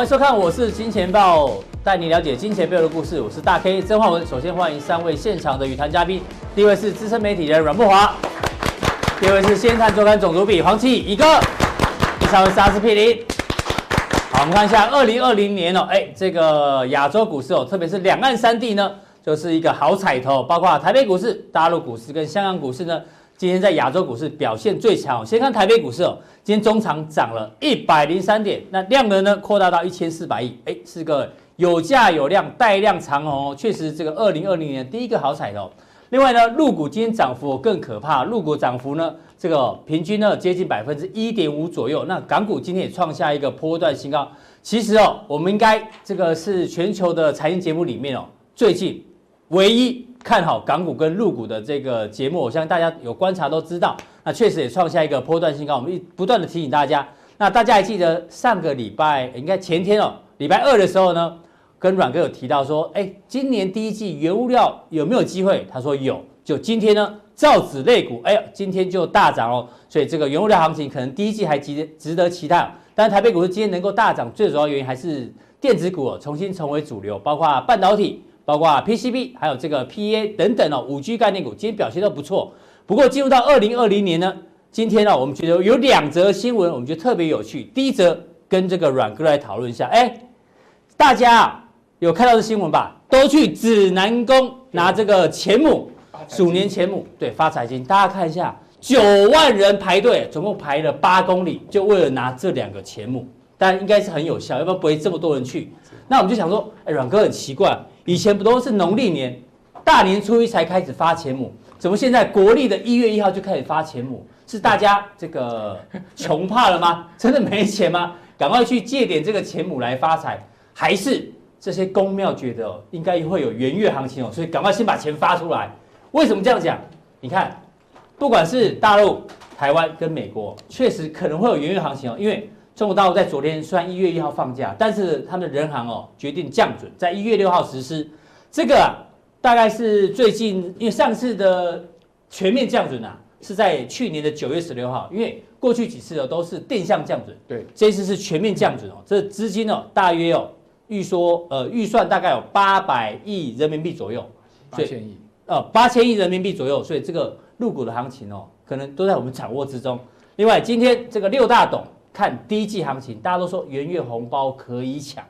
欢迎收看，我是金钱豹，带你了解金钱背后的故事。我是大 K 曾焕文。首先欢迎三位现场的与谈嘉宾，第一位是资深媒体人阮慕华，第二位是《先看周刊》总主笔黄奇一个，第三位是阿司匹林。好，我们看一下二零二零年哦，哎，这个亚洲股市哦，特别是两岸三地呢，就是一个好彩头，包括台北股市、大陆股市跟香港股市呢。今天在亚洲股市表现最强。先看台北股市哦，今天中场涨了一百零三点，那量能呢扩大到一千四百亿，哎，是个有价有量带量长红哦，确实这个二零二零年第一个好彩头。另外呢，陆股今天涨幅更可怕，陆股涨幅呢这个平均呢接近百分之一点五左右。那港股今天也创下一个波段新高。其实哦，我们应该这个是全球的财经节目里面哦，最近唯一。看好港股跟陆股的这个节目，我相信大家有观察都知道，那确实也创下一个波段新高。我们一不断的提醒大家，那大家还记得上个礼拜，应该前天哦，礼拜二的时候呢，跟阮哥有提到说，哎，今年第一季原物料有没有机会？他说有。就今天呢，造纸类股，哎呀，今天就大涨哦。所以这个原物料行情可能第一季还值得值得期待。但是台北股市今天能够大涨，最主要原因还是电子股重新成为主流，包括半导体。包括 PCB，还有这个 PA 等等哦，五 G 概念股今天表现都不错。不过进入到二零二零年呢，今天呢，我们觉得有两则新闻，我们觉得特别有趣。第一则跟这个阮哥来讨论一下，哎，大家有看到这新闻吧？都去指南宫拿这个钱母，鼠年钱母，对，发财金。大家看一下，九万人排队，总共排了八公里，就为了拿这两个钱母。但应该是很有效，要不然不会这么多人去。那我们就想说，哎，阮哥很奇怪。以前不都是农历年大年初一才开始发钱母，怎么现在国历的一月一号就开始发钱母？是大家这个 穷怕了吗？真的没钱吗？赶快去借点这个钱母来发财，还是这些公庙觉得应该会有元月行情哦，所以赶快先把钱发出来？为什么这样讲？你看，不管是大陆、台湾跟美国，确实可能会有元月行情哦，因为。中国大陆在昨天虽然一月一号放假，但是他们的人行哦决定降准，在一月六号实施。这个啊，大概是最近，因为上次的全面降准啊是在去年的九月十六号，因为过去几次哦都是定向降准，对，这一次是全面降准哦。这资金哦大约哦预说呃预算大概有八百亿人民币左右，八千亿呃八千亿人民币左右，所以这个入股的行情哦可能都在我们掌握之中。另外今天这个六大董。看第一季行情，大家都说元月红包可以抢，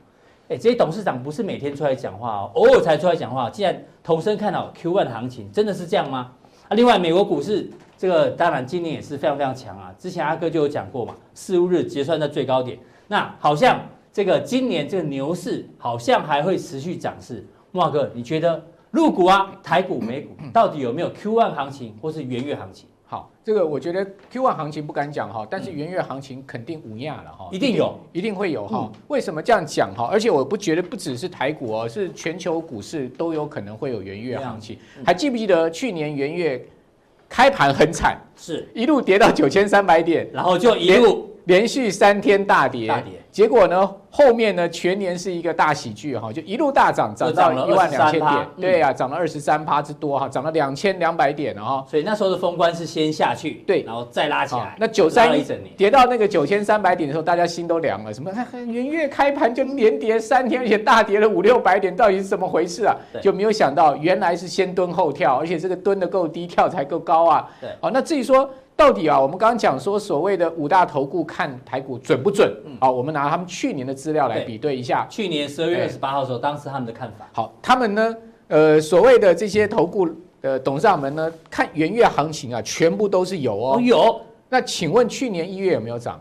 哎，这些董事长不是每天出来讲话哦，偶尔才出来讲话。既然同声看好 Q1 行情，真的是这样吗？啊，另外美国股市这个当然今年也是非常非常强啊。之前阿哥就有讲过嘛，四五日结算在最高点，那好像这个今年这个牛市好像还会持续涨势。慕驊哥，你觉得入股啊、台股、美股到底有没有 Q1 行情或是元月行情？好，这个我觉得 Q1 行情不敢讲哈，但是元月行情肯定无压了哈，一定有，一定会有哈。为什么这样讲哈？而且我不觉得不只是台股哦，是全球股市都有可能会有元月行情。还记不记得去年元月开盘很惨，是一路跌到九千三百点，然后就一路连续三天大跌，大跌，结果呢？后面呢，全年是一个大喜剧哈，就一路大涨，涨到一万两千点，对呀、啊，涨了二十三趴之多哈，涨了两千两百点哈。所以那时候的封关是先下去，对，然后再拉起来。那九三一整年跌到那个九千三百点的时候，大家心都凉了。什么？元月开盘就连跌三天，而且大跌了五六百点，到底是怎么回事啊？就没有想到，原来是先蹲后跳，而且这个蹲得够低，跳才够高啊。对，好，那至于说。到底啊，我们刚刚讲说所谓的五大投顾看台股准不准？好，我们拿他们去年的资料来比对一下。去年十二月二十八号的时候，当时他们的看法。好，他们呢，呃，所谓的这些投顾的董事长们呢，看元月行情啊，全部都是有哦。有。那请问去年一月有没有涨？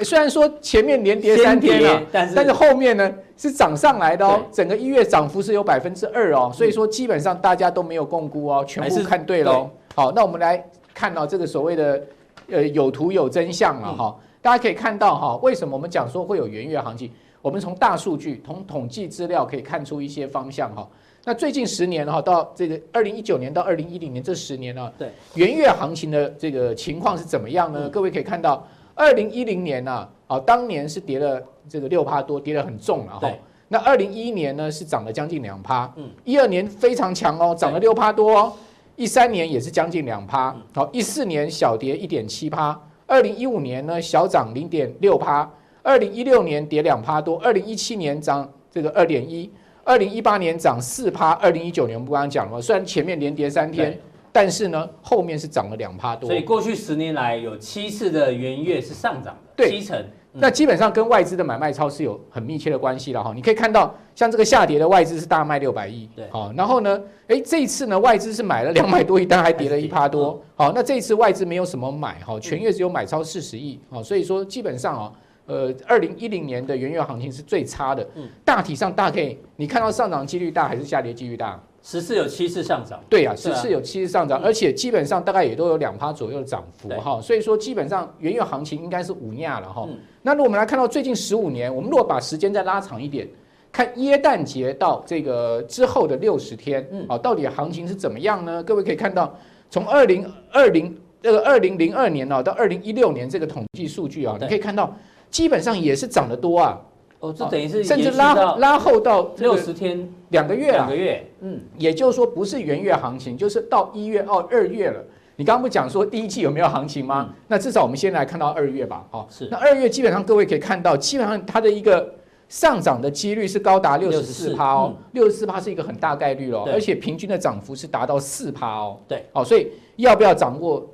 虽然说前面连跌三天了，但是但是后面呢是涨上来的哦。整个一月涨幅是有百分之二哦，所以说基本上大家都没有共估哦，全部看对喽。好，那我们来。看到这个所谓的呃有图有真相了哈，大家可以看到哈，为什么我们讲说会有元月行情？我们从大数据、从统计资料可以看出一些方向哈。那最近十年哈，到这个二零一九年到二零一零年这十年呢，对元月行情的这个情况是怎么样呢？各位可以看到，二零一零年呢，啊，当年是跌了这个六趴多，跌得很重了哈。那二零一一年呢是涨了将近两趴，嗯，一二年非常强哦，涨了六趴多哦。一三年也是将近两趴，好，一四年小跌一点七趴，二零一五年呢小涨零点六趴，二零一六年跌两趴多，二零一七年涨这个二点一，二零一八年涨四趴，二零一九年我们刚刚讲了嘛，虽然前面连跌三天，但是呢后面是涨了两趴多。所以过去十年来有七次的元月是上涨的，七成。那基本上跟外资的买卖超是有很密切的关系了哈。你可以看到，像这个下跌的外资是大卖六百亿，对，好，然后呢，哎，这一次呢外资是买了 两百多亿，但还跌了一趴多，好，那这一次外资没有什么买哈，全月只有买超四十亿，好，所以说基本上啊，呃，二零一零年的元月行情是最差的，大体上大概你看到上涨几率大还是下跌几率大？十次有七次上涨，对呀、啊，十次有七次上涨，而且基本上大概也都有两趴左右的涨幅哈，所以说基本上原油行情应该是五亚了哈。那如果我们来看到最近十五年，我们如果把时间再拉长一点，看耶诞节到这个之后的六十天，啊，到底行情是怎么样呢？各位可以看到，从二零二零这个二零零二年哦到二零一六年这个统计数据啊，你可以看到基本上也是涨得多啊。哦，这等于是甚至拉拉后到六十天两个月两个月，嗯，也就是说不是元月行情，就是到一月哦二月了。你刚刚不讲说第一季有没有行情吗？嗯、那至少我们先来看到二月吧。哦，是。那二月基本上各位可以看到，基本上它的一个上涨的几率是高达六十四趴哦，六十四趴是一个很大概率咯，对而且平均的涨幅是达到四趴哦。对，哦，所以要不要掌握？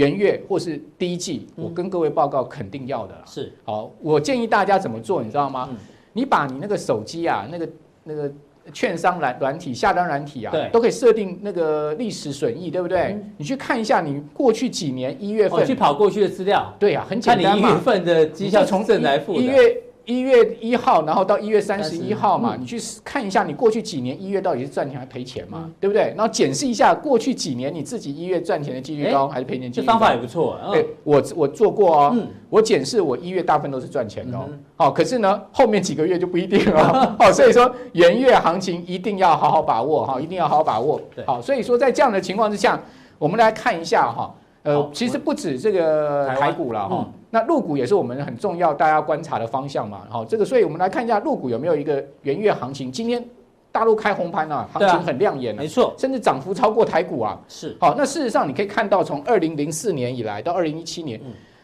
元月或是第一季，我跟各位报告肯定要的啦。是，好，我建议大家怎么做，你知道吗？你把你那个手机啊，那个那个券商软软体下单软体啊，都可以设定那个历史损益，对不对？你去看一下你过去几年一月份，去跑过去的资料。对呀，很简单嘛。一月份的绩效从正来付的。一月。一月一号，然后到一月三十一号嘛，你去看一下你过去几年一月到底是赚钱还是赔钱嘛，对不对？然后检视一下过去几年你自己一月赚钱的几率高还是赔钱几率高？这方法也不错。对，我我做过哦，我检视我一月大部分都是赚钱的哦。好，可是呢后面几个月就不一定了。好，所以说元月行情一定要好好把握哈，一定要好好把握。好，所以说在这样的情况之下，我们来看一下哈。呃，其实不止这个台股了哈，那入股也是我们很重要大家观察的方向嘛。好，这个，所以我们来看一下入股有没有一个元月行情。今天大陆开红盘啊，行情很亮眼，没错，甚至涨幅超过台股啊。是，好，那事实上你可以看到，从二零零四年以来到二零一七年，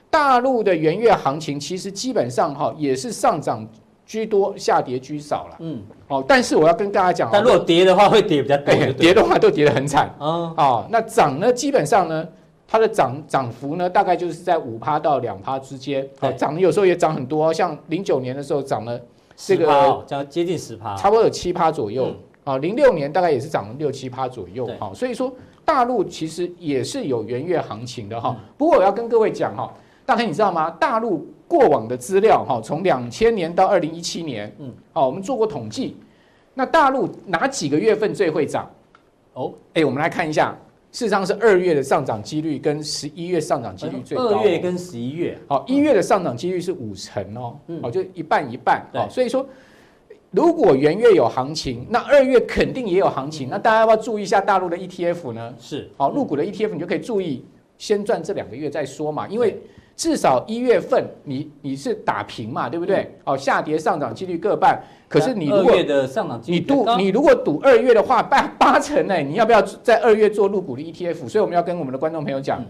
大陆的元月行情其实基本上哈也是上涨居多，下跌居少了。嗯，好，但是我要跟大家讲，但如果跌的话会跌比较多，跌的话都跌得很惨。嗯，好，那涨呢，基本上呢。它的涨涨幅呢，大概就是在五趴到两趴之间。好，涨有时候也涨很多，像零九年的时候涨了这个，将接近十趴，差不多有七趴左右。啊，零六年大概也是涨了六七趴左右。好，所以说大陆其实也是有元月行情的哈。不过我要跟各位讲哈，大黑你知道吗？大陆过往的资料哈，从两千年到二零一七年，嗯，好，我们做过统计，那大陆哪几个月份最会涨？哦，哎，我们来看一下。事实上是二月的上涨几率跟十一月上涨几率最高。二月跟十一月，好，一月的上涨几率是五成哦，好，就一半一半。哦，所以说如果元月有行情，那二月肯定也有行情。那大家要不要注意一下大陆的 ETF 呢？是，好，入股的 ETF 你就可以注意，先赚这两个月再说嘛，因为。至少一月份你你是打平嘛，对不对？哦，下跌上涨几率各半。可是你如果你赌你如果赌二月的话，八八成呢，你要不要在二月做入股的 ETF？所以我们要跟我们的观众朋友讲，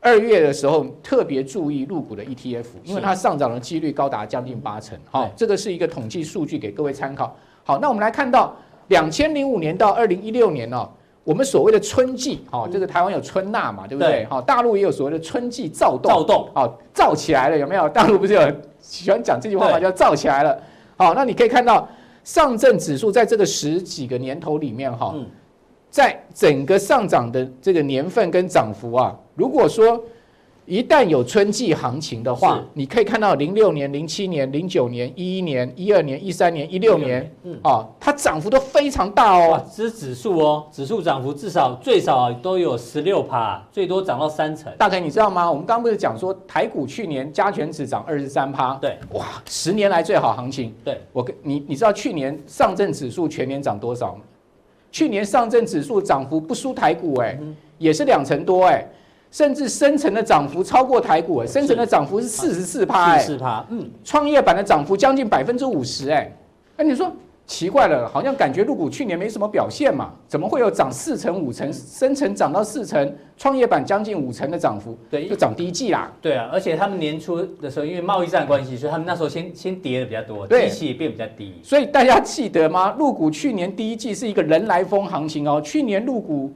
二月的时候特别注意入股的 ETF，因为它上涨的几率高达将近八成。好，这个是一个统计数据给各位参考。好，那我们来看到两千零五年到二零一六年哦。我们所谓的春季，哦，这个台湾有春纳嘛，对不对？好，大陆也有所谓的春季躁动，躁动，哦，躁起来了，有没有？大陆不是有喜欢讲这句话嘛？叫躁起来了。好，那你可以看到上证指数在这个十几个年头里面，哈，在整个上涨的这个年份跟涨幅啊，如果说。一旦有春季行情的话，你可以看到零六年、零七年、零九年、一一年、一二年、一三年、一六年，嗯，啊，它涨幅都非常大哦。这是指数哦，指数涨幅至少最少都有十六趴，最多涨到三成。大概你知道吗？我们刚刚不是讲说台股去年加权指涨二十三趴？对，哇，十年来最好行情。对，我跟你，你知道去年上证指数全年涨多少吗？去年上证指数涨幅不输台股哎，也是两成多哎。甚至深成的涨幅超过台股，深成的涨幅是四十四趴，四十四趴，嗯，创业板的涨幅将近百分之五十，哎，那你说奇怪了，好像感觉陆股去年没什么表现嘛，怎么会有涨四成五成，深成涨到四成，创业板将近五成的涨幅？对，就涨第一季啦。对啊，而且他们年初的时候，因为贸易战关系，所以他们那时候先先跌的比较多，基期也变比较低。所以大家记得吗？陆股去年第一季是一个人来疯行情哦。去年陆股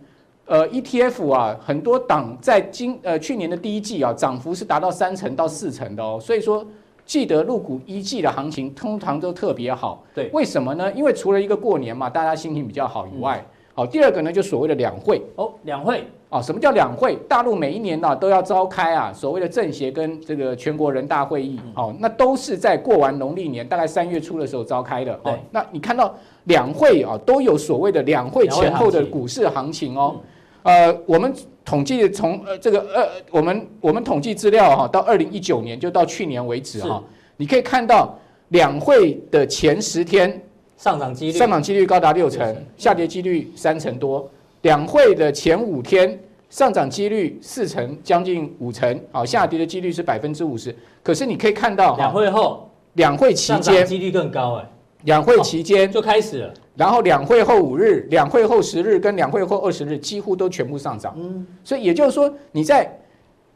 呃 ETF 啊，很多档在今呃去年的第一季啊，涨幅是达到三成到四成的哦。所以说。记得入股一季的行情通常都特别好，对，为什么呢？因为除了一个过年嘛，大家心情比较好以外，好、嗯，第二个呢就所谓的两会哦，两会啊，什么叫两会？大陆每一年呢、啊、都要召开啊，所谓的政协跟这个全国人大会议，哦、嗯，那都是在过完农历年，大概三月初的时候召开的，哦，那你看到两会啊，都有所谓的两会前后的股市行情哦，呃，我们。统计从呃这个呃我们我们统计资料哈，到二零一九年就到去年为止哈，你可以看到两会的前十天上涨几率上涨几率高达六成，下跌几率三成多。两会的前五天上涨几率四成，将近五成，好，下跌的几率是百分之五十。可是你可以看到两会后两会期间几率更高哎。两会期间就开始了，然后两会后五日、两会后十日跟两会后二十日几乎都全部上涨。嗯，所以也就是说，你在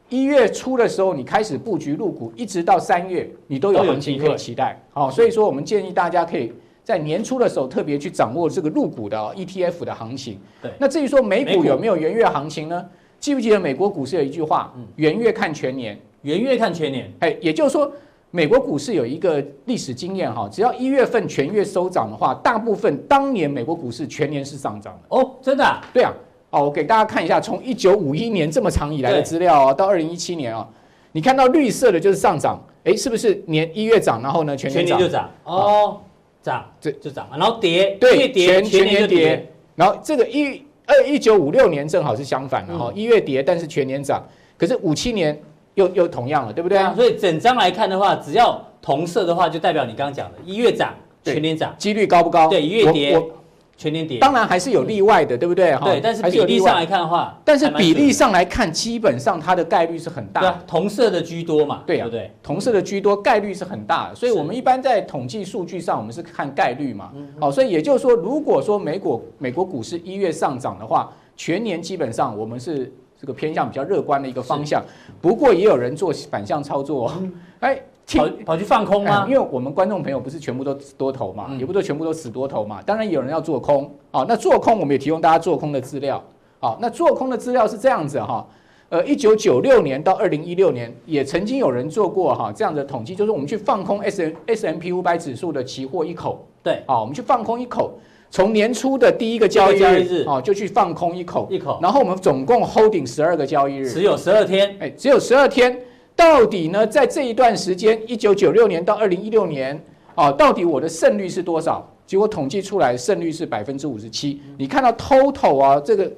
一月初的时候，你开始布局入股，一直到三月，你都有行情可以期待。好，所以说我们建议大家可以在年初的时候特别去掌握这个入股的 ETF 的行情。对，那至于说美股有没有元月行情呢？记不记得美国股市有一句话？元月看全年，元月看全年。哎，也就是说。美国股市有一个历史经验哈，只要一月份全月收涨的话，大部分当年美国股市全年是上涨的。哦，真的？对啊，哦，我给大家看一下，从一九五一年这么长以来的资料哦，到二零一七年啊，你看到绿色的就是上涨，哎，是不是年一月涨，然后呢全年就涨？哦，涨，这就涨，然后跌，对，全全年就跌，然后这个一二一九五六年正好是相反的哈，一月跌，但是全年涨，可是五七年。又又同样了，对不对啊？所以整张来看的话，只要同色的话，就代表你刚刚讲的，一月涨，全年涨，几率高不高？对，一月跌，全年跌。当然还是有例外的，对不对？哈对，但是比例上来看的话，但是比例上来看，基本上它的概率是很大的。同色的居多嘛？对啊，对，同色的居多，概率是很大的。所以我们一般在统计数据上，我们是看概率嘛。好，所以也就是说，如果说美国美国股市一月上涨的话，全年基本上我们是。这个偏向比较乐观的一个方向，不过也有人做反向操作，哎，跑跑去放空吗？因为我们观众朋友不是全部都多头嘛，也不都全部都死多头嘛，当然有人要做空。啊。那做空我们也提供大家做空的资料，好，那做空的资料是这样子哈，呃，一九九六年到二零一六年也曾经有人做过哈这样的统计，就是我们去放空 S M S M P 五百指数的期货一口，对，啊，我们去放空一口。从年初的第一个交易日哦，就去放空一口，一口，然后我们总共 holding 十二个交易日，只有十二天，哎，只有十二天。到底呢，在这一段时间，一九九六年到二零一六年，哦，到底我的胜率是多少？结果统计出来，胜率是百分之五十七。你看到 total 啊，这个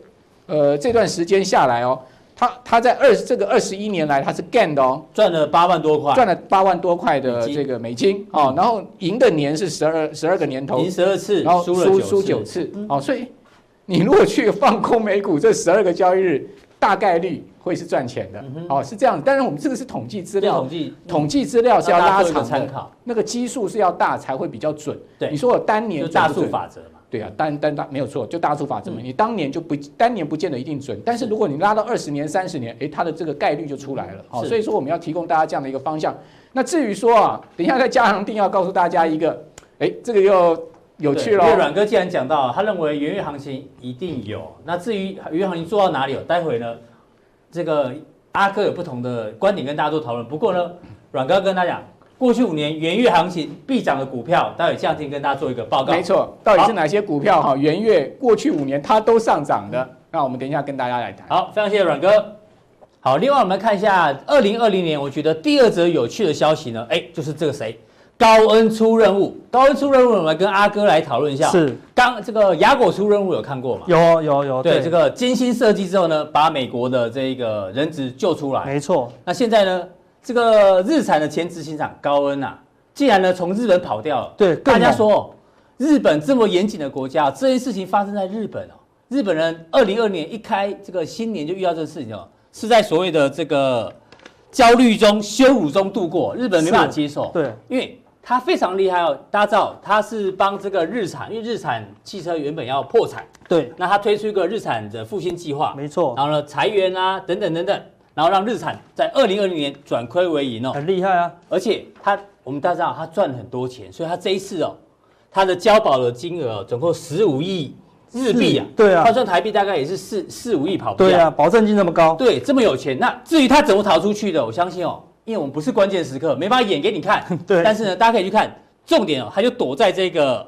呃这段时间下来哦。他他在二这个二十一年来，他是 gain 的哦，赚了八万多块，赚了八万多块的这个美金哦，然后赢的年是十二十二个年头，赢十二次，然后输输九次。哦，所以你如果去放空美股这十二个交易日，大概率会是赚钱的哦，是这样子。当然我们这个是统计资料，统计统计资料是要拉长参考，那个基数是要大才会比较准。对，你说我单年大数法则。对啊，单单单没有错，就大数法则嘛。你当年就不单年不见得一定准，但是如果你拉到二十年、三十年，哎，它的这个概率就出来了。好，所以说我们要提供大家这样的一个方向。那至于说啊，等一下在加行定要告诉大家一个，哎，这个又有趣了。因为阮哥既然讲到，他认为元月行情一定有。那至于元月行情做到哪里有，待会呢，这个阿哥有不同的观点跟大家做讨论。不过呢，阮哥跟大家讲。过去五年元月行情必涨的股票，待会降定跟大家做一个报告。没错，到底是哪些股票哈？元月过去五年它都上涨的，那我们等一下跟大家来谈。好，非常谢谢阮哥。好，另外我们来看一下二零二零年，我觉得第二则有趣的消息呢，哎，就是这个谁，高恩出任务。高恩出任务，我们来跟阿哥来讨论一下。是，刚这个雅果出任务有看过吗？有有有。对，这个精心设计之后呢，把美国的这个人质救出来。没错。那现在呢，这个日产的前执行长高恩啊。竟然呢，从日本跑掉了，对，大家说，日本这么严谨的国家，这件事情发生在日本哦。日本人二零二年一开这个新年就遇到这个事情哦，是在所谓的这个焦虑中、羞辱中度过，日本没办法接受。对，因为他非常厉害哦，大家知道他是帮这个日产，因为日产汽车原本要破产，对，那他推出一个日产的复兴计划，没错，然后呢裁员啊等等等等，然后让日产在二零二零年转亏为盈哦，很厉害啊，而且他我们大家知道他赚很多钱，所以他这一次哦，他的交保的金额总共十五亿日币啊，对啊，换算台币大概也是四四五亿跑不掉，对啊，保证金那么高，对，这么有钱，那至于他怎么逃出去的，我相信哦。因为我们不是关键时刻，没办法演给你看。对。但是呢，大家可以去看重点哦，他就躲在这个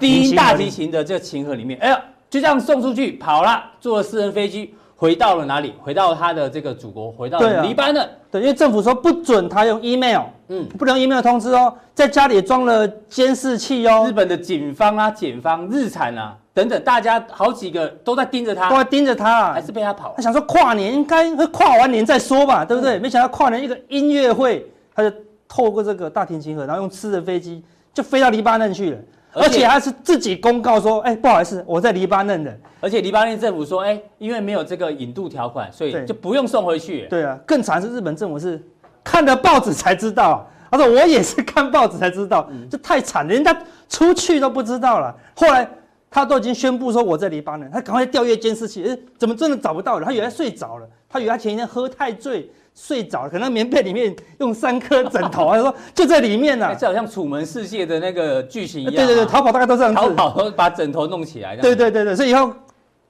低音大提琴的这个琴盒里面。哎呀，就这样送出去跑了，坐了私人飞机回到了哪里？回到他的这个祖国，回到了黎巴嫩。对，因为政府说不准他用 email，嗯，不能 email 通知哦，在家里装了监视器哦。日本的警方啊、检方、日产啊等等，大家好几个都在盯着他，都在盯着他，还是被他跑。他想说跨年应该会跨完年再说吧，对不对？没想到跨年一个音乐会，他就透过这个大提琴盒，然后用私人飞机就飞到黎巴嫩去了，而且他是自己公告说，哎，不好意思，我在黎巴嫩的。而且黎巴嫩政府说，哎，因为没有这个引渡条款，所以就不用送回去。对啊，更惨是日本政府是看了报纸才知道，他说我也是看报纸才知道，这太惨了，人家出去都不知道了。后来。他都已经宣布说我在黎巴嫩，他赶快调阅监视器，哎，怎么真的找不到了？他以为他睡着了，他以为他前一天喝太醉睡着了，可能棉被里面用三颗枕头，他说就在里面呢、啊，这好像楚门世界的那个剧情一样、啊。对对对，逃跑大概都这样子，逃跑把枕头弄起来。对对对对，所以以后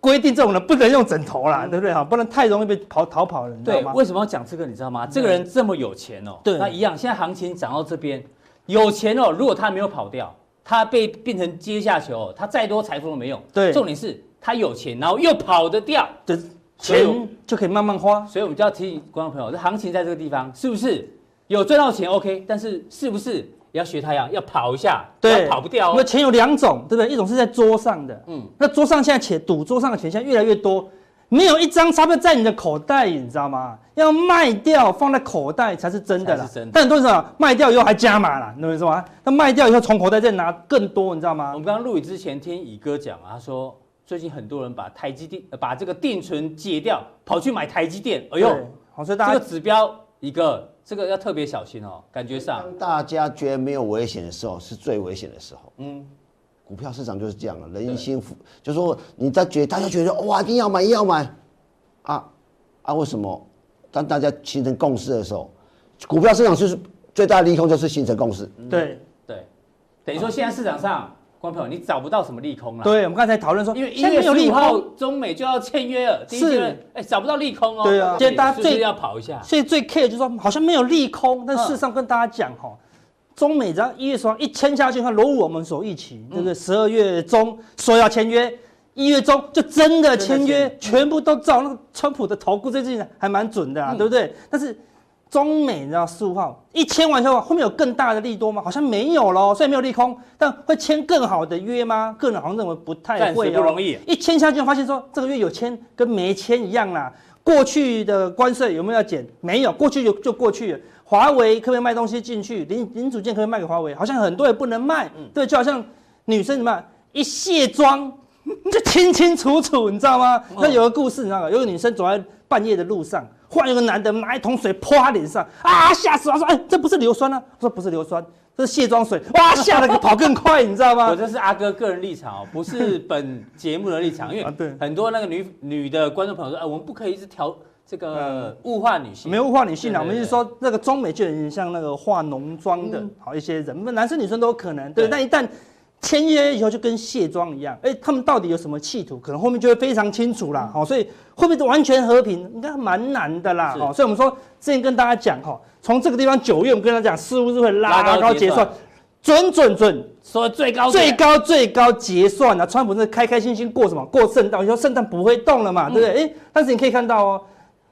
规定这种人不能用枕头啦，嗯、对不对哈？不能太容易被跑逃跑了，你知道吗？对，为什么要讲这个？你知道吗？这个人这么有钱哦，对，那一样，现在行情涨到这边，有钱哦，如果他没有跑掉。他被变成阶下囚，他再多财富都没用。对，重点是他有钱，然后又跑得掉，的钱就可以慢慢花。所以我们就要提醒观众朋友，这行情在这个地方是不是有赚到钱？OK，但是是不是也要学他一样，要跑一下？对，跑不掉、哦。那钱有两种，对不对？一种是在桌上的，嗯，那桌上现在钱赌桌上的钱现在越来越多。没有一张钞票在你的口袋，你知道吗？要卖掉放在口袋才是真的啦。真的。但很多人说卖掉以后还加码啦，你懂我意思吗？那卖掉以后从口袋再拿更多，你知道吗？我们刚刚录影之前听乙哥讲啊，他说最近很多人把台积电把这个定存解掉，跑去买台积电。哎呦，好，所以大家这个指标一个，这个要特别小心哦。感觉上，当大家觉得没有危险的时候，是最危险的时候。嗯。股票市场就是这样了，人心浮，就是说你在觉得大家觉得哇，一定要买，一定要买，啊啊，为什么？当大家形成共识的时候，股票市场就是最大的利空，就是形成共识。对对，等于说现在市场上，观众朋友你找不到什么利空了。对，我们刚才讨论说，因为一月十五号中美就要签约了，是，哎，找不到利空哦。对啊，现在大家最要跑一下，所以最 care 就是说，好像没有利空，但事实上跟大家讲哈。中美只要一月十号一签下去，它如我们所预期，对不对？十二月中说要签约，一月中就真的签约，全部都照那个川普的投顾最近还蛮准的啊，对不对？但是中美你知道十五号一签完之后，后面有更大的利多吗？好像没有喽，虽然没有利空，但会签更好的约吗？个人好像认为不太会，不容易。一签下去，发现说这个月有签跟没签一样啦。过去的关税有没有要减？没有，过去就就过去了。华为可不可以卖东西进去？零零组件可不可以卖给华为？好像很多也不能卖。嗯、对，就好像女生什么一卸妆 就清清楚楚，你知道吗？哦、那有个故事，你知道吗？有个女生走在半夜的路上，忽然有个男的拿一桶水泼他脸上，啊，吓死他！说，哎，这不是硫酸啊？说不是硫酸，这是卸妆水。哇，吓得跑更快，你知道吗？我这是阿哥个人立场哦，不是本节目的立场，因为很多那个女女的观众朋友说，哎，我们不可以一直调。这个物化女性，没有物化女性啊，我们是说那个中美就有点像那个化浓妆的，好一些人，男生女生都有可能，对。但一旦签约以后，就跟卸妆一样，哎，他们到底有什么企图？可能后面就会非常清楚啦。好，所以会不会完全和平，应该蛮难的啦。好，所以我们说之前跟大家讲哈，从这个地方九月，我们跟他讲，似乎是会拉高结算，准准准，说最高最高最高结算啊。川普是开开心心过什么？过圣诞，你说圣诞不会动了嘛，对不对？哎，但是你可以看到哦。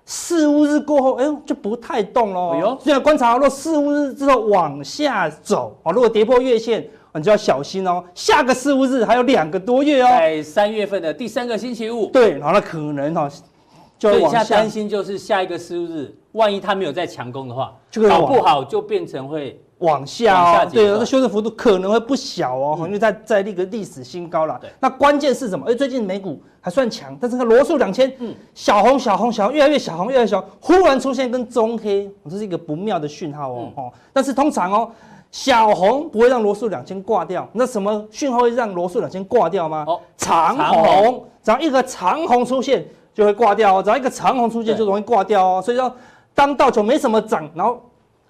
四五日过后，哎呦，就不太动喽。哎呦，现在观察，如果四五日之后往下走，哦，如果跌破月线，你就要小心哦。下个四五日还有两个多月哦，在三月份的第三个星期五。对，然后那可能哈，就往下。担心就是下一个四五日，万一他没有再强攻的话，搞不好就变成会。往下哦，对，那修正幅度可能会不小哦，因为在在那个历史新高了。那关键是什么？哎，最近美股还算强，但是它罗素两千，嗯，小红小红小红，越来越小红，越来越小，忽然出现跟中黑，这是一个不妙的讯号哦。哦，但是通常哦，小红不会让罗素两千挂掉，那什么讯号会让罗素两千挂掉吗？哦，长红，只要一个长红出现就会挂掉哦，只要一个长红出现就容易挂掉哦。所以说，当道琼没什么涨，然后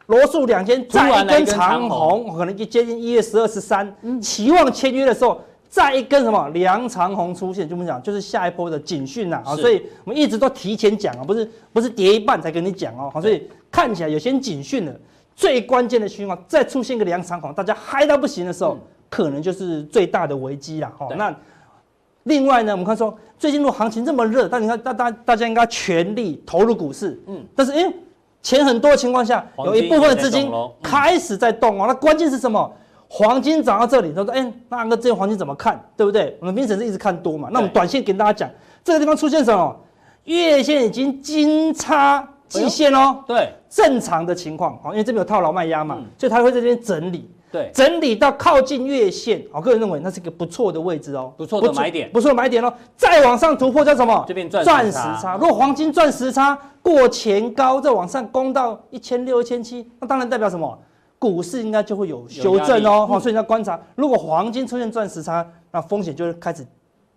罗素两千再一根长红，可能就接近一月十二、十三，期望签约的时候。再一根什么梁长红出现，就我们讲，就是下一波的警讯呐啊，所以我们一直都提前讲啊，不是不是跌一半才跟你讲哦，好，所以看起来有些警讯了，最关键的情况再出现一个梁长红，大家嗨到不行的时候，可能就是最大的危机了哈。那另外呢，我们看说最近如果行情这么热，但你看大大大家应该全力投入股市，嗯，但是哎，钱很多的情况下，有一部分资金开始在动哦，那关键是什么？黄金涨到这里，他说：“哎、欸，那个这个黄金怎么看？对不对？我们明显是一直看多嘛。那我们短线给大家讲，这个地方出现什么？月线已经金叉季线哦。对，正常的情况，因为这边有套牢卖压嘛，所以它会在这边整理。对，整理到靠近月线，我个人认为那是一个不错的位置哦，不错的买点，不错的买点哦。再往上突破叫什么？这边钻石差。如果黄金钻石差过前高，再往上攻到一千六、一千七，那当然代表什么？”股市应该就会有修正哦，好，所以你要观察，如果黄金出现钻石差，那风险就会开始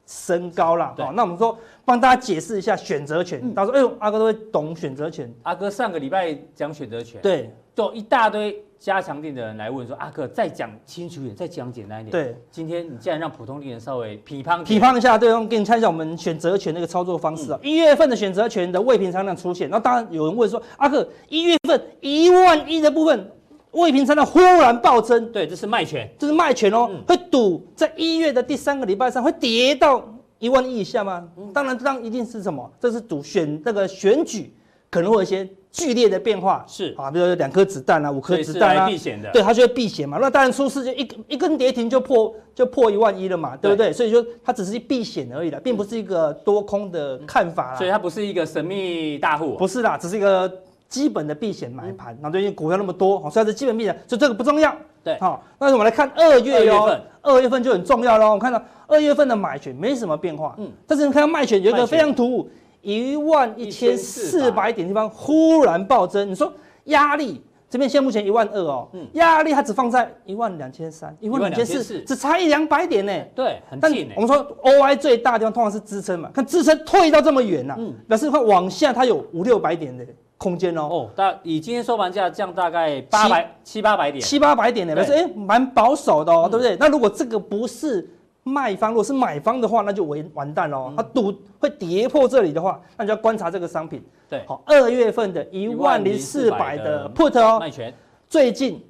升高了。好，那我们说帮大家解释一下选择权。他说：“哎呦，阿哥都会懂选择权。”阿哥上个礼拜讲选择权，对，就一大堆加强錠的人来问说：“阿哥再讲清楚一点，再讲简单一点。”对，今天你既然让普通的人稍微批判批判一下，对，我给你看一下我们选择权那个操作方式啊。一月份的选择权的未平仓量出现，那当然有人问说：“阿哥，一月份一万亿的部分。”未平仓的忽然暴增，对，这是卖权，这是卖权哦，嗯、会赌在一月的第三个礼拜上会跌到一万亿以下吗？嗯、当然，这样一定是什么？这是赌选那个选举可能会有一些剧烈的变化，是啊，比如说两颗子弹啊，五颗子弹啊，避险的，对，它就会避险嘛。那当然出事就一一根跌停就破就破一万一了嘛，对不对？对所以说它只是避险而已啦，并不是一个多空的看法啦。所以它不是一个神秘大户，不是啦，只是一个。基本的避险买盘，那最近股票那么多，好，所以是基本避险，所以这个不重要。对，好，那我们来看二月哟，二月份就很重要喽。我看到二月份的买权没什么变化，嗯，但是你看到卖权有一个非常突兀，一万一千四百点地方忽然暴增，你说压力这边现目前一万二哦，嗯，压力它只放在一万两千三，一万两千四，只差一两百点呢，对，很近。我们说 OI 最大的地方通常是支撑嘛，看支撑退到这么远呐，嗯，表示它往下它有五六百点的。空间哦，哦，大以今天收盘价降大概八百七八百点，七八百点的，表示哎蛮保守的哦，对不对？那如果这个不是卖方，如果是买方的话，那就完完蛋喽。它赌会跌破这里的话，那就要观察这个商品。对，好，二月份的一万零四百的 put 哦，卖权，最近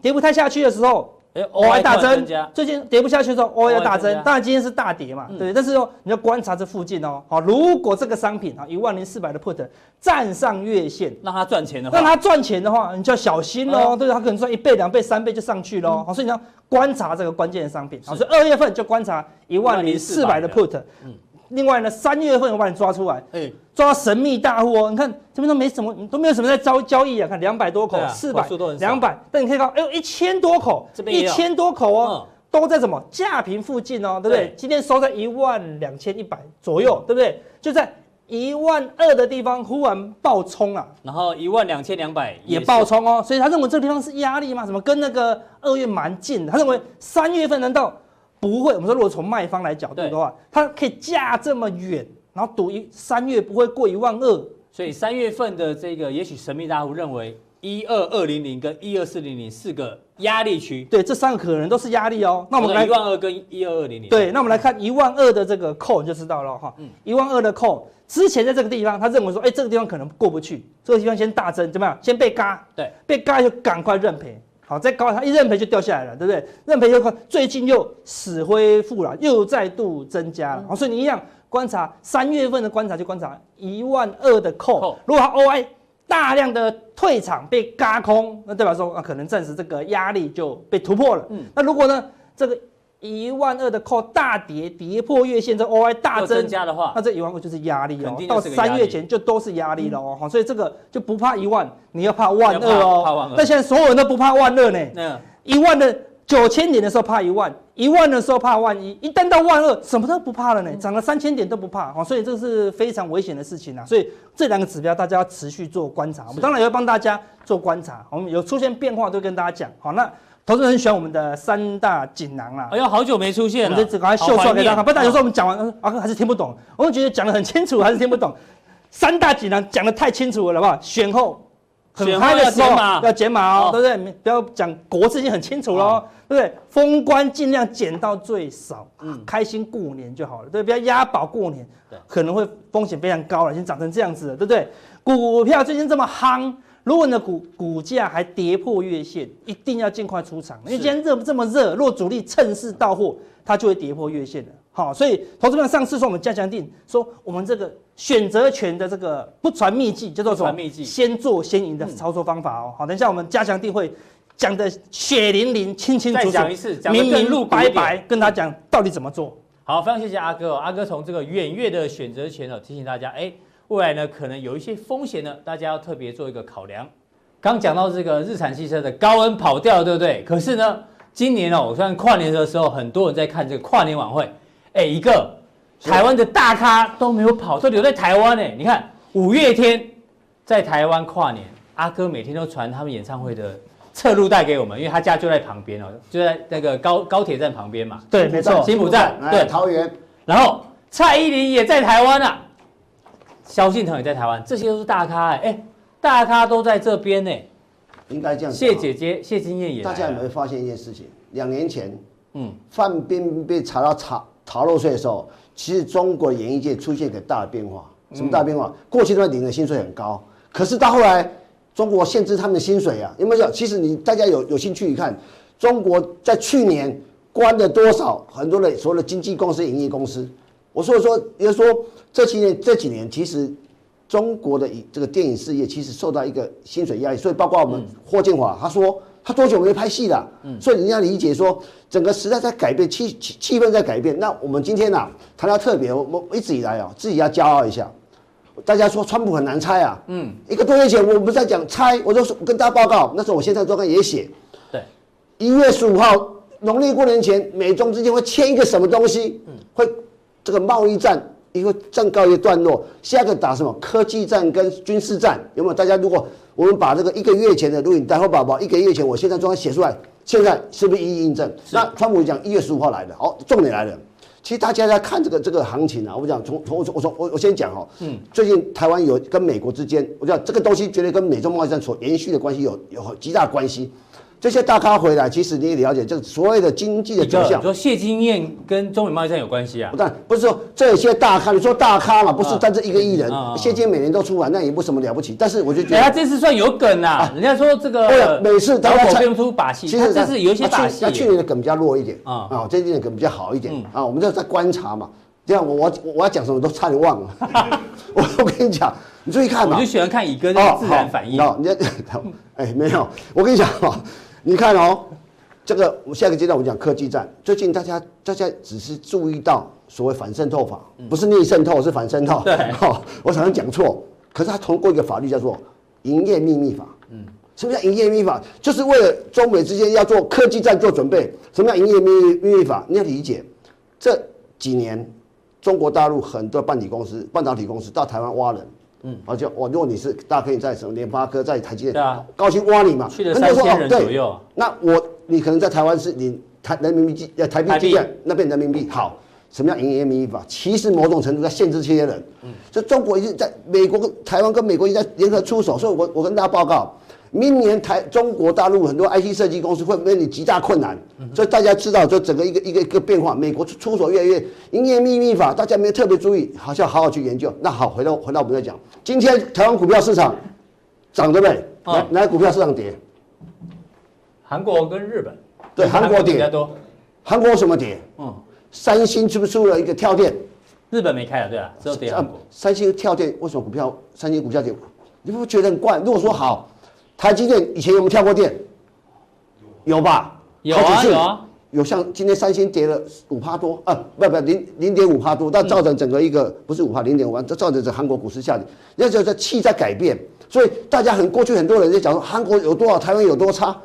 跌不太下去的时候。OI 大增，最近跌不下去的时候，OI 大增。当然今天是大跌嘛，对。但是哦，你要观察这附近哦。好，如果这个商品啊，一万零四百的 put 站上月线，让它赚钱的话，让它赚钱的话，你就要小心喽。对，它可能赚一倍、两倍、三倍就上去喽。好，所以你要观察这个关键的商品。好，所以二月份就观察一万零四百的 put。嗯。另外呢，三月份我把你抓出来，哎，抓神秘大户哦。你看这边都没什么，都没有什么在交交易啊。看两百多口，四百，两百，但你可以看，哎呦，一千多口，一千多口哦，都在什么价平附近哦，对不对？今天收在一万两千一百左右，对不对？就在一万二的地方忽然爆冲啊，然后一万两千两百也爆冲哦，所以他认为这个地方是压力吗？什么跟那个二月蛮近的？他认为三月份难道？不会，我们说如果从卖方来角度的话，它可以价这么远，然后赌一三月不会过一万二，所以三月份的这个也许神秘大户认为一二二零零跟一二四零零是个压力区，对，这三个可能都是压力哦。那我们来一万二跟一二二零零，对，那我们来看一万二的这个 call 就知道了哈。嗯，一万二的 call 之前在这个地方，他认为说，哎，这个地方可能过不去，这个地方先大增怎么样？先被嘎，对，被嘎就赶快认赔。好，再高，它一认赔就掉下来了，对不对？认赔又快，最近又死灰复燃，又再度增加了。好，所以你一样观察三月份的观察，就观察一万二的 call，如果它 OI 大量的退场被嘎空，那代表说啊，可能暂时这个压力就被突破了。嗯，那如果呢，这个。一万二的 call 大跌，跌破月线，这 OI 大增，增加的话，那这一万二就是压力哦。到三月前就都是压力了哦。好，所以这个就不怕一万，你要怕万二哦。怕万二。那现在所有人都不怕万二呢。嗯一万的九千点的时候怕一万，一万的时候怕万一，一旦到万二，什么都不怕了呢？涨了三千点都不怕，好，所以这个是非常危险的事情啊。所以这两个指标大家要持续做观察，我们当然也会帮大家做观察，我们有出现变化都跟大家讲。好，那投资人很喜欢我们的三大锦囊啦。哎呦，好久没出现了，我们就赶快秀出来给大家看。不然有时候我们讲完，啊，还是听不懂，我们觉得讲的很清楚，还是听不懂。三大锦囊讲的太清楚了，好不好？选后。很嗨的时候要减码哦，对不对？不要讲国字已经很清楚喽，对不对？封关尽量减到最少，嗯，开心过年就好了，对，不要押宝过年，对，可能会风险非常高了，已经涨成这样子了，对不对？股票最近这么夯，如果你的股股价还跌破月线，一定要尽快出场，因为今天热这么热，若主力趁势到货，它就会跌破月线了。好，所以投资者上次说我们加强定，说我们这个选择权的这个不传秘技叫做什么？秘技，先做先赢的操作方法哦。好，等一下我们加强定会讲的血淋淋、清清楚楚、讲一次明明白白，跟他讲到底怎么做。好，非常谢谢阿哥哦。阿哥从这个远月的选择权哦，提醒大家，哎，未来呢可能有一些风险呢，大家要特别做一个考量。刚讲到这个日产汽车的高恩跑掉，对不对？可是呢，今年哦，我算跨年的时候，很多人在看这个跨年晚会。哎，一个台湾的大咖都没有跑，都留在台湾呢。你看五月天在台湾跨年，阿哥每天都传他们演唱会的侧录带给我们，因为他家就在旁边哦，就在那个高高铁站旁边嘛。对，没错，新埔站，对，桃园。然后蔡依林也在台湾啊，萧敬腾也在台湾，这些都是大咖哎，哎，大咖都在这边呢。应该这样。谢姐姐，谢金燕也。大家有没有发现一件事情？两年前，嗯，范冰冰被查到查。逃漏税的时候，其实中国演艺界出现一个大的变化。什么大变化？过去他们领的薪水很高，可是到后来，中国限制他们的薪水啊。有没有？其实你大家有有兴趣一看，中国在去年关了多少很多的所谓的经纪公司、营业公司。我所以说，也就是说，这几年这几年，其实中国的这个电影事业其实受到一个薪水压力。所以包括我们霍建华，他说。他多久没拍戏了？嗯，所以人家理解说，整个时代在改变，气气气氛在改变。那我们今天呢、啊，谈到特别，我我一直以来啊，自己要骄傲一下。大家说川普很难猜啊，嗯，一个多月前我们在讲猜，我就跟大家报告，那时候我现在周刊也写，对，一月十五号农历过年前，美中之间会签一个什么东西？嗯，会这个贸易战。一个正告一个段落，下个打什么科技战跟军事战有没有？大家如果我们把这个一个月前的录影带或宝宝一个月前，我现在终于写出来，现在是不是一一印证？那川普讲一月十五号来的，好，重点来了。其实大家在看这个这个行情啊，我讲从从我从我从我我先讲哈，嗯，最近台湾有跟美国之间，我讲这个东西绝对跟美中贸易战所延续的关系有有极大关系。这些大咖回来，其实你也了解，这所谓的经济的走向。你说谢金燕跟中美贸易战有关系啊？不但不是说这些大咖，你说大咖嘛，不是单这一个艺人，谢金燕每年都出来，那也不什么了不起。但是我就觉得，他这次算有梗啊。人家说这个，每次大家猜不出把戏，其实这是有一些把戏。那去年的梗比较弱一点啊，啊，这一年的梗比较好一点啊。我们就在观察嘛，这样我我我要讲什么都差点忘了。我我跟你讲，你注意看嘛。我就喜欢看乙哥的自然反应。哦，你 哎没有，我跟你讲你看哦，这个我下个阶段我们讲科技战。最近大家大家只是注意到所谓反渗透法，不是逆渗透，是反渗透。对，哈，我常常讲错。可是他通过一个法律叫做营业秘密法。嗯，什么叫营业秘密法？就是为了中美之间要做科技战做准备。什么叫营业秘密秘密法？你要理解，这几年中国大陆很多半导体公司、半导体公司到台湾挖人。嗯，而且我如果你是大家可以在什么联发科在台积电，对啊，高薪挖你嘛，去了三千人左右。那我你可能在台湾是你台人民币计呃台币计价那边人民币好，什么叫营业秘密法？其实某种程度在限制这些人。嗯，所以中国已经在美国跟台湾跟美国一直在联合出手，所以我我跟大家报告。明年台中国大陆很多 IC 设计公司会面临极大困难，所以大家知道，就整个一个一个一个变化，美国出手越来越营业秘密法，大家没有特别注意，好像好好去研究。那好，回到回到我们再讲，今天台湾股票市场涨对不对？哪哪股票市场跌？韩国跟日本。对，韩国跌比较多。韩国什么跌？嗯，三星是不是出了一个跳电？日本没开啊，对啊，只有跌韩国。三星跳电为什么股票？三星股价跌？你不觉得很怪？如果说好。台积电以前有没有跳过电？有吧？有啊有啊，有像今天三星跌了五趴多啊，不不零零点五趴多，但造成整个一个不是五趴零点五，这造成整韩国股市下跌。那就这气在改变，所以大家很过去很多人在讲说韩国有多少，台湾有多差。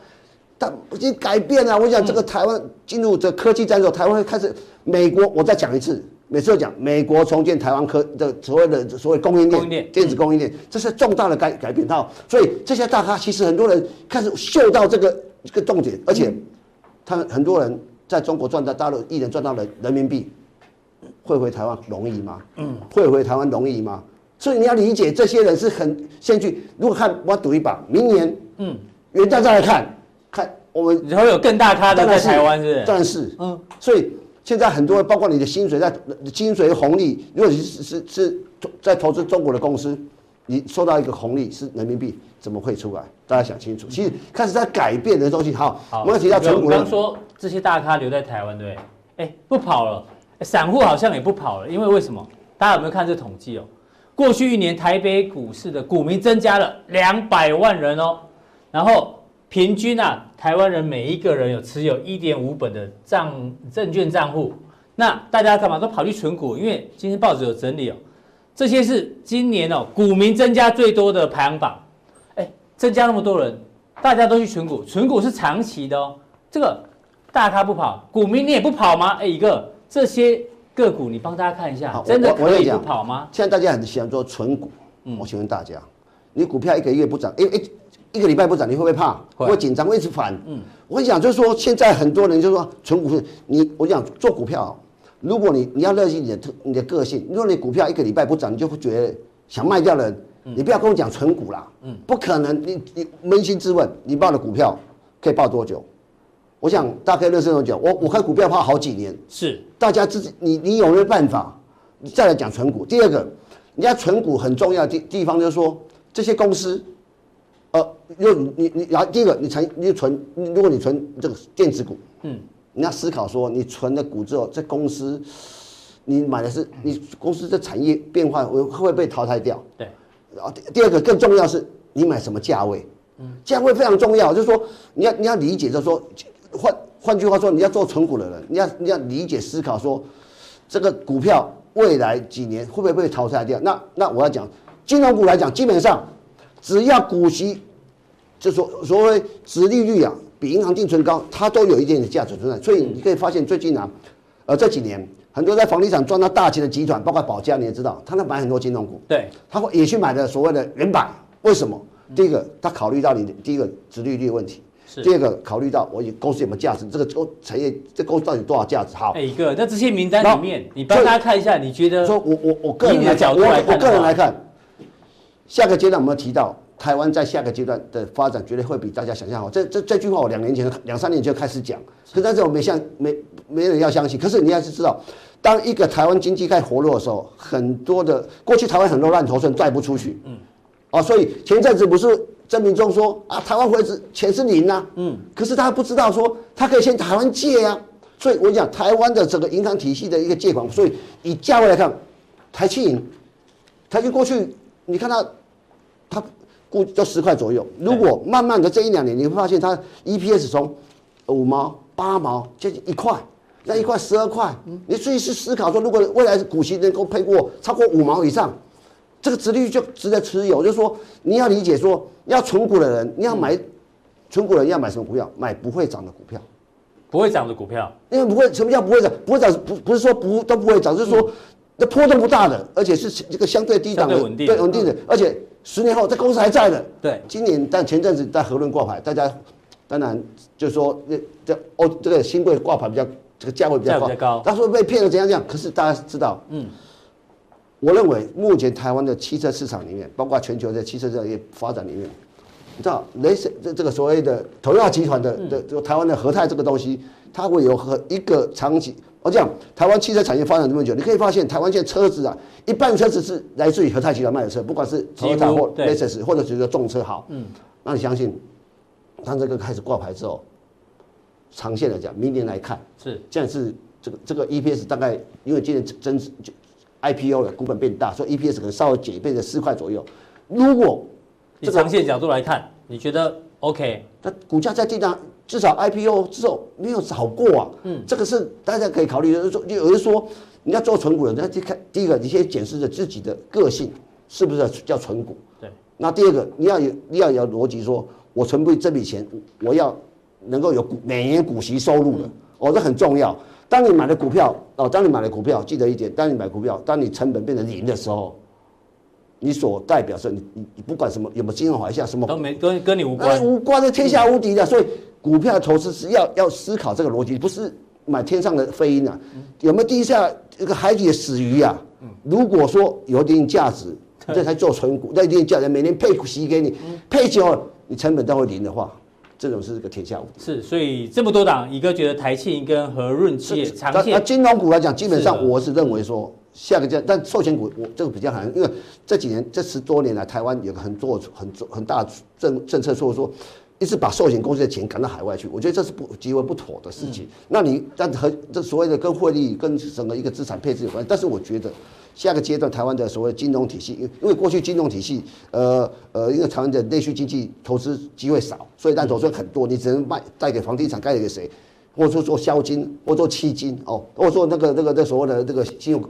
但已经改变了。我想这个台湾进入这科技战之后，台湾会开始。美国，我再讲一次，每次都讲美国重建台湾科的所谓的所谓供应链，电子供应链，这是重大的改改变。到所以这些大咖其实很多人开始嗅到这个这个重点，而且他很多人在中国赚到大陆一人赚到了人民币，汇回台湾容易吗？嗯，汇回台湾容易吗？所以你要理解这些人是很先去。如果看我赌一把，明年，嗯，元旦再来看，看我们会有更大咖的在台湾，是？但是，嗯，所以现在很多包括你的薪水在薪水红利，如果你是是是在投资中国的公司，你收到一个红利是人民币，怎么会出来？大家想清楚。其实开始在改变的东西。好，好，我们要提到存股。刚说这些大咖留在台湾，对不对？哎，不跑了，散户好像也不跑了，因为为什么？大家有没有看这统计哦？过去一年，台北股市的股民增加了两百万人哦，然后平均啊，台湾人每一个人有持有一点五本的账证券账户。那大家干嘛都跑去存股？因为今天报纸有整理哦，这些是今年哦股民增加最多的排行榜。哎，增加那么多人，大家都去存股，存股是长期的哦。这个大咖不跑，股民你也不跑吗？哎，一个这些。个股，你帮大家看一下，真的可以不跑吗？现在大家很喜欢做存股，嗯，我请问大家，你股票一个月不涨，一一一个礼拜不涨，你会不会怕？会，会紧张，会一直烦。嗯，我跟你讲，就是说现在很多人就说存股，你我讲做股票，如果你你要热心你的特你的个性，如果你股票一个礼拜不涨，你就会觉得想卖掉的人，你不要跟我讲存股啦，嗯，不可能，你你扪心自问，你抱的股票可以抱多久？我想大概认识多久，我我看股票怕好几年，是大家自己你你有没有办法？你再来讲存股。第二个，人家存股很重要的地地方就是说，这些公司，呃，如果你你然后第一个你存你存，如果你存这个电子股，嗯，你要思考说你存的股之后，这公司你买的是你公司的产业变化会会不会被淘汰掉？对。然后第二个更重要是你买什么价位？嗯，价位非常重要，就是说你要你要理解就是说。换换句话说，你要做存股的人，你要你要理解思考说，这个股票未来几年会不会被淘汰掉？那那我要讲，金融股来讲，基本上只要股息，就说所谓殖利率啊，比银行定存高，它都有一定的价值存在。所以你可以发现最近啊，呃这几年很多在房地产赚到大钱的集团，包括宝佳，你也知道，他那买很多金融股，对，他会也去买的所谓的原版，为什么？第一个，他考虑到你的第一个殖利率的问题。第二个考虑到我公司有没有价值，这个公产业这公司到底有多少价值？好，哎，一个那这些名单里面，你帮大家看一下，你觉得？说我我我个人的角度来看，我个人来看，下个阶段我们提到台湾在下个阶段的发展绝对会比大家想象好。这这这句话我两年前两三年就开始讲，可但是我没相没没人要相信。可是你要是知道，当一个台湾经济开始活络的时候，很多的过去台湾很多烂头寸贷不出去，嗯，哦，所以前一阵子不是。郑明忠说啊，台湾会是钱是零呐，嗯，可是他不知道说他可以先台湾借呀，所以我讲台湾的整个银行体系的一个借款，所以以价位来看，台企银，台积过去你看它，它估就十块左右，如果慢慢的这一两年，你会发现它 EPS 从五毛八毛接近一块，那一块十二块，你注意去思考说，如果未来股息能够配过超过五毛以上。这个殖利率就值得持有，就是说你要理解说，要存股的人，你要买存股人要买什么股票？买不会涨的股票，不会涨的股票，因为不会什么叫不会涨？不会涨不不是说不都不会涨，就是说这波动不大的，而且是这个相对低档的，对稳定的，而且十年后这公司还在的。对，今年但前阵子在和润挂牌，大家当然就是说这这哦这个新贵挂牌比较这个价位比较高，高他说被骗了怎样怎样？可是大家知道，嗯。我认为目前台湾的汽车市场里面，包括全球的汽车这业发展里面，你知道雷神这这个所谓的 Toyota 集团的的这个台湾的和泰这个东西，它会有和一个长期。我讲台湾汽车产业发展这么久，你可以发现台湾现在车子啊，一半车子是来自于和泰集团卖的车，不管是 Toyota 或 Lexus 或者是说重车好，嗯，那你相信，当这个开始挂牌之后，长线来讲，明年来看是现在是这个这个 EPS 大概因为今年增就。IPO 了股本变大，所以 EPS 可能稍微减，变成四块左右。如果以长线角度来看，你觉得 OK？那股价在地上，至少 IPO 之后没有炒过啊。嗯，这个是大家可以考虑的。说有人说你要做存股的，那就看第一个，你先检视着自己的个性是不是叫存股。对。那第二个，你要有你要有逻辑，说我存不这笔钱，我要能够有股每年股息收入的，哦，这很重要。当你买了股票哦，当你买了股票，记得一点，当你买股票，当你成本变成零的时候，你所代表是你你你不管什么有没有金融海啸什么都没跟跟你无关，哎、无关的天下无敌的，所以股票投资是要要思考这个逻辑，不是买天上的飞鹰啊，有没有地下一个海底的死鱼啊？如果说有一定价值，这才做存股，那一定价值每年配股息给你，配久了你成本都会零的话。这种是个天下无敌。是，所以这么多档，一个觉得台庆跟和润企业长线。那金融股来讲，基本上我是认为说，下个阶段，但寿险股我这个比较好，因为这几年这十多年来，台湾有个很做很做很大政政策，说说一直把寿险公司的钱赶到海外去，我觉得这是不极为不妥的事情。嗯、那你但和这所谓的跟汇率跟整个一个资产配置有关，但是我觉得。下个阶段，台湾的所谓金融体系，因因为过去金融体系，呃呃，因为台湾的内需经济投资机会少，所以但投资很多，你只能卖贷给房地产，贷给谁，或者说做销金，或者做期金，哦，或者说那个那个那所谓的这个信用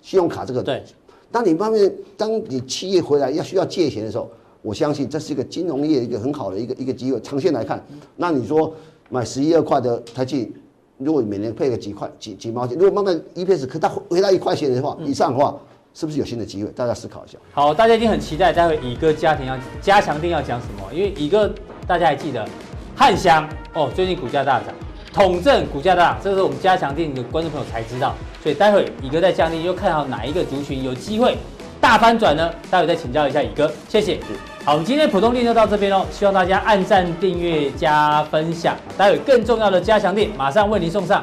信用卡这个。对。当你方面，当你企业回来要需要借钱的时候，我相信这是一个金融业一个很好的一个一个机会。长线来看，那你说买十一二块的台积。如果每年配个几块几几毛钱，如果慢慢 EPS 可它回到一块钱的话，以上的话，是不是有新的机会？大家思考一下。好，大家已经很期待待会乙哥家庭要加强定要讲什么？因为乙哥大家还记得汉翔哦，最近股价大涨，统正股价大涨，这是我们加强定的观众朋友才知道。所以待会乙哥在降定又看好哪一个族群有机会大翻转呢？待会再请教一下乙哥，谢谢。好，我们今天普通练就到这边喽，希望大家按赞、订阅、加分享。待会更重要的加强练马上为您送上。